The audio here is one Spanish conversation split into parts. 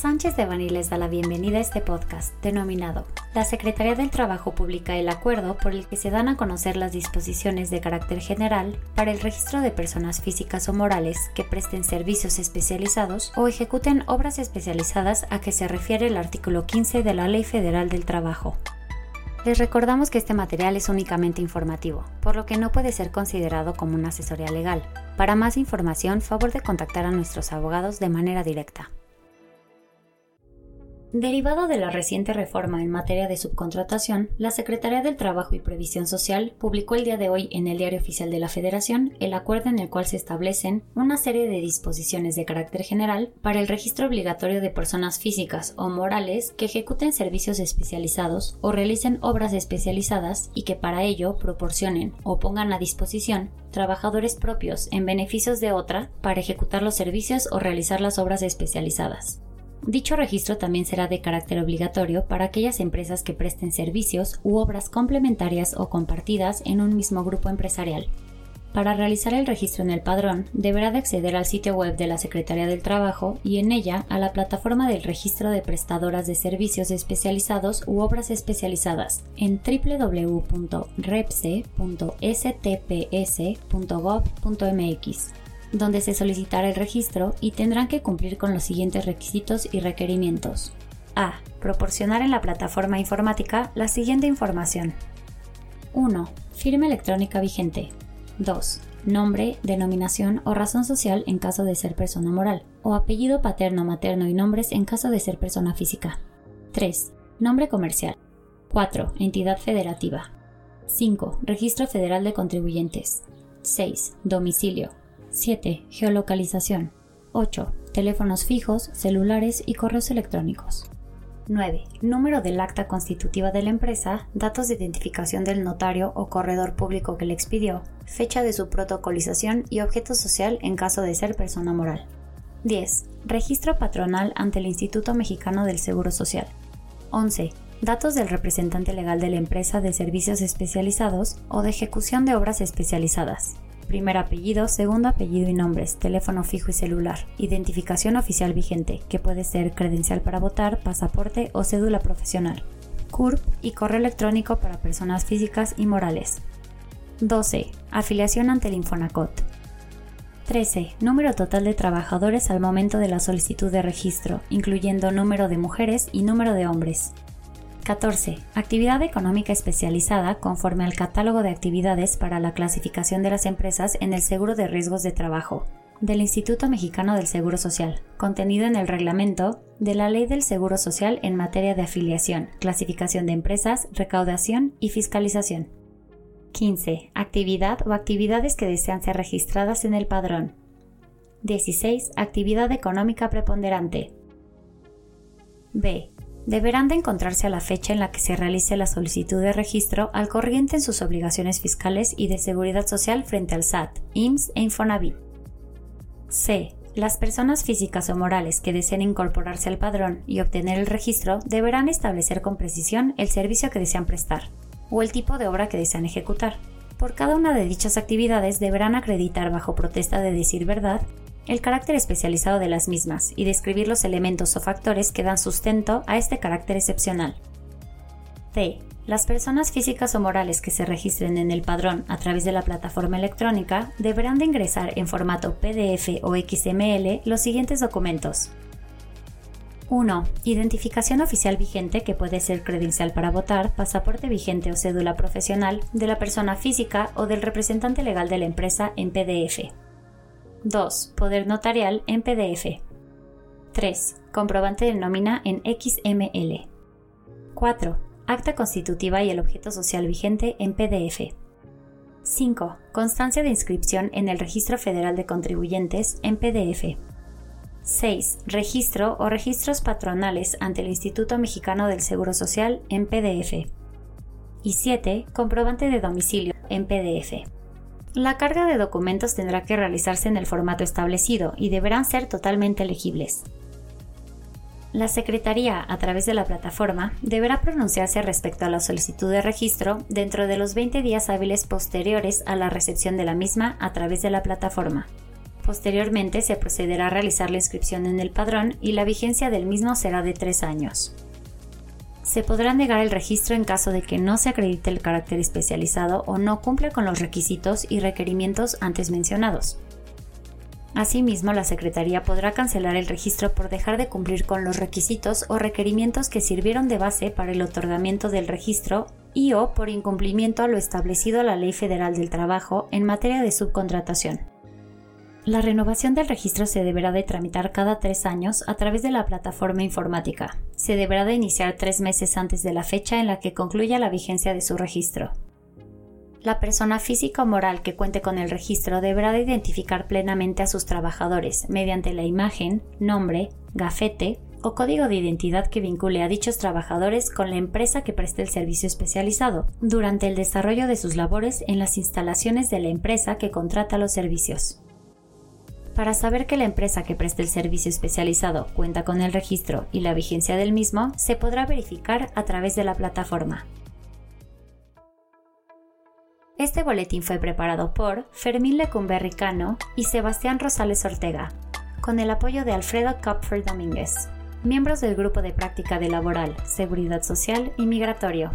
Sánchez de Bani les da la bienvenida a este podcast denominado La Secretaría del Trabajo publica el acuerdo por el que se dan a conocer las disposiciones de carácter general para el registro de personas físicas o morales que presten servicios especializados o ejecuten obras especializadas a que se refiere el artículo 15 de la Ley Federal del Trabajo. Les recordamos que este material es únicamente informativo, por lo que no puede ser considerado como una asesoría legal. Para más información, favor de contactar a nuestros abogados de manera directa. Derivado de la reciente reforma en materia de subcontratación, la Secretaría del Trabajo y Previsión Social publicó el día de hoy en el Diario Oficial de la Federación el acuerdo en el cual se establecen una serie de disposiciones de carácter general para el registro obligatorio de personas físicas o morales que ejecuten servicios especializados o realicen obras especializadas y que para ello proporcionen o pongan a disposición trabajadores propios en beneficios de otra para ejecutar los servicios o realizar las obras especializadas. Dicho registro también será de carácter obligatorio para aquellas empresas que presten servicios u obras complementarias o compartidas en un mismo grupo empresarial. Para realizar el registro en el padrón, deberá de acceder al sitio web de la Secretaría del Trabajo y en ella a la plataforma del registro de prestadoras de servicios especializados u obras especializadas en www.repse.stps.gov.mx donde se solicitará el registro y tendrán que cumplir con los siguientes requisitos y requerimientos. A. Proporcionar en la plataforma informática la siguiente información. 1. Firma electrónica vigente. 2. Nombre, denominación o razón social en caso de ser persona moral, o apellido paterno, materno y nombres en caso de ser persona física. 3. Nombre comercial. 4. Entidad federativa. 5. Registro Federal de Contribuyentes. 6. Domicilio. 7. Geolocalización. 8. Teléfonos fijos, celulares y correos electrónicos. 9. Número del acta constitutiva de la empresa, datos de identificación del notario o corredor público que le expidió, fecha de su protocolización y objeto social en caso de ser persona moral. 10. Registro patronal ante el Instituto Mexicano del Seguro Social. 11. Datos del representante legal de la empresa de servicios especializados o de ejecución de obras especializadas primer apellido, segundo apellido y nombres, teléfono fijo y celular, identificación oficial vigente, que puede ser credencial para votar, pasaporte o cédula profesional, CURP y correo electrónico para personas físicas y morales. 12. Afiliación ante el Infonacot. 13. Número total de trabajadores al momento de la solicitud de registro, incluyendo número de mujeres y número de hombres. 14. Actividad económica especializada conforme al catálogo de actividades para la clasificación de las empresas en el seguro de riesgos de trabajo del Instituto Mexicano del Seguro Social, contenido en el reglamento de la Ley del Seguro Social en materia de afiliación, clasificación de empresas, recaudación y fiscalización. 15. Actividad o actividades que desean ser registradas en el padrón. 16. Actividad económica preponderante. B deberán de encontrarse a la fecha en la que se realice la solicitud de registro al corriente en sus obligaciones fiscales y de seguridad social frente al SAT, IMSS e Infonavit. C. Las personas físicas o morales que deseen incorporarse al padrón y obtener el registro deberán establecer con precisión el servicio que desean prestar o el tipo de obra que desean ejecutar. Por cada una de dichas actividades deberán acreditar bajo protesta de decir verdad el carácter especializado de las mismas y describir los elementos o factores que dan sustento a este carácter excepcional. C. Las personas físicas o morales que se registren en el padrón a través de la plataforma electrónica deberán de ingresar en formato PDF o XML los siguientes documentos. 1. Identificación oficial vigente que puede ser credencial para votar, pasaporte vigente o cédula profesional de la persona física o del representante legal de la empresa en PDF. 2. Poder notarial en PDF. 3. Comprobante de nómina en XML. 4. Acta constitutiva y el objeto social vigente en PDF. 5. Constancia de inscripción en el Registro Federal de Contribuyentes en PDF. 6. Registro o registros patronales ante el Instituto Mexicano del Seguro Social en PDF. Y 7. Comprobante de domicilio en PDF. La carga de documentos tendrá que realizarse en el formato establecido y deberán ser totalmente legibles. La Secretaría, a través de la plataforma, deberá pronunciarse respecto a la solicitud de registro dentro de los 20 días hábiles posteriores a la recepción de la misma a través de la plataforma. Posteriormente se procederá a realizar la inscripción en el padrón y la vigencia del mismo será de tres años. Se podrá negar el registro en caso de que no se acredite el carácter especializado o no cumpla con los requisitos y requerimientos antes mencionados. Asimismo, la Secretaría podrá cancelar el registro por dejar de cumplir con los requisitos o requerimientos que sirvieron de base para el otorgamiento del registro y o por incumplimiento a lo establecido a la Ley Federal del Trabajo en materia de subcontratación. La renovación del registro se deberá de tramitar cada tres años a través de la plataforma informática. Se deberá de iniciar tres meses antes de la fecha en la que concluya la vigencia de su registro. La persona física o moral que cuente con el registro deberá de identificar plenamente a sus trabajadores mediante la imagen, nombre, gafete o código de identidad que vincule a dichos trabajadores con la empresa que preste el servicio especializado durante el desarrollo de sus labores en las instalaciones de la empresa que contrata los servicios. Para saber que la empresa que preste el servicio especializado cuenta con el registro y la vigencia del mismo, se podrá verificar a través de la plataforma. Este boletín fue preparado por Fermín Lecumberri Cano y Sebastián Rosales Ortega, con el apoyo de Alfredo Kopfer Domínguez, miembros del Grupo de Práctica de Laboral, Seguridad Social y Migratorio.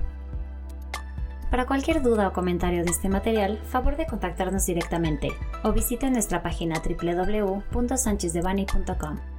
Para cualquier duda o comentario de este material, favor de contactarnos directamente o visite nuestra página www.sanchezdevani.com.